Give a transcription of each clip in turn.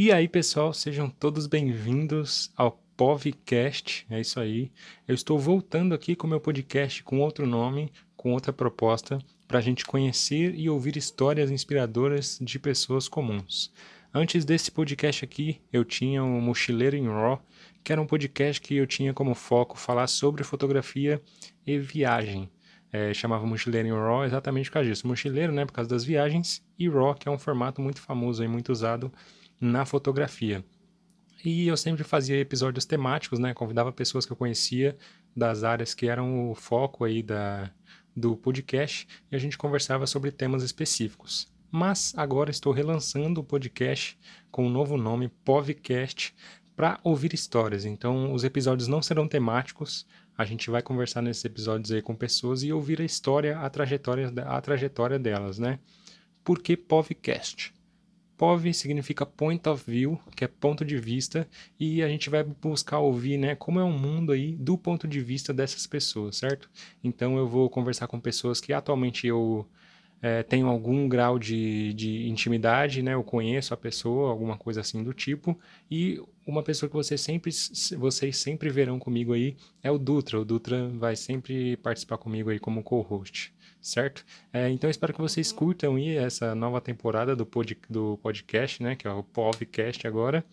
E aí, pessoal, sejam todos bem-vindos ao Povcast. É isso aí. Eu estou voltando aqui com meu podcast com outro nome, com outra proposta, para a gente conhecer e ouvir histórias inspiradoras de pessoas comuns. Antes desse podcast aqui, eu tinha o Mochileiro em Raw, que era um podcast que eu tinha como foco falar sobre fotografia e viagem. É, chamava Mochileiro em Raw exatamente por causa disso. Mochileiro, né, por causa das viagens, e Raw, que é um formato muito famoso e muito usado na fotografia. E eu sempre fazia episódios temáticos, né? Convidava pessoas que eu conhecia das áreas que eram o foco aí da, do podcast e a gente conversava sobre temas específicos. Mas agora estou relançando o podcast com um novo nome, Povcast, para ouvir histórias. Então, os episódios não serão temáticos. A gente vai conversar nesses episódios aí com pessoas e ouvir a história, a trajetória, a trajetória delas, né? Por que Povcast? POV significa Point of View, que é ponto de vista, e a gente vai buscar ouvir, né, como é o mundo aí do ponto de vista dessas pessoas, certo? Então eu vou conversar com pessoas que atualmente eu é, tenho algum grau de, de intimidade, né, eu conheço a pessoa, alguma coisa assim do tipo, e uma pessoa que vocês sempre, vocês sempre verão comigo aí é o Dutra. O Dutra vai sempre participar comigo aí como co-host certo? É, então espero que vocês curtam aí essa nova temporada do, pod, do podcast, né, que é o podcast agora,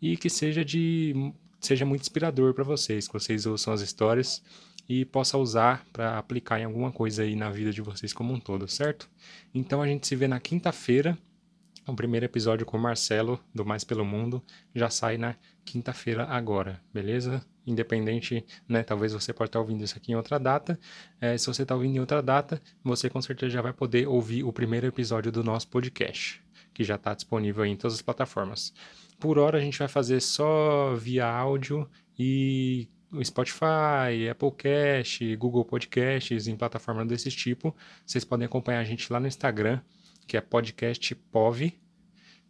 e que seja de seja muito inspirador para vocês, que vocês ouçam as histórias e possa usar para aplicar em alguma coisa aí na vida de vocês como um todo, certo? Então a gente se vê na quinta-feira. O primeiro episódio com o Marcelo do Mais pelo Mundo já sai na quinta-feira agora, beleza? independente, né? Talvez você pode estar ouvindo isso aqui em outra data. É, se você está ouvindo em outra data, você com certeza já vai poder ouvir o primeiro episódio do nosso podcast, que já está disponível em todas as plataformas. Por hora a gente vai fazer só via áudio e Spotify, Applecast, Google Podcasts, em plataformas desse tipo. Vocês podem acompanhar a gente lá no Instagram, que é podcastpov,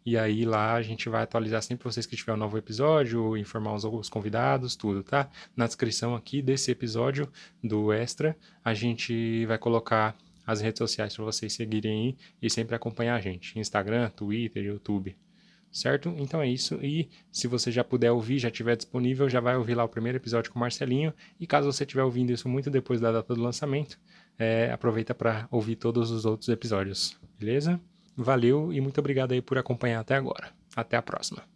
e aí lá a gente vai atualizar sempre vocês que tiver um novo episódio, informar os, os convidados, tudo, tá? Na descrição aqui desse episódio do Extra, a gente vai colocar as redes sociais para vocês seguirem aí e sempre acompanhar a gente. Instagram, Twitter, YouTube. Certo? Então é isso. E se você já puder ouvir, já estiver disponível, já vai ouvir lá o primeiro episódio com o Marcelinho. E caso você estiver ouvindo isso muito depois da data do lançamento, é, aproveita para ouvir todos os outros episódios. Beleza? Valeu e muito obrigado aí por acompanhar até agora. Até a próxima.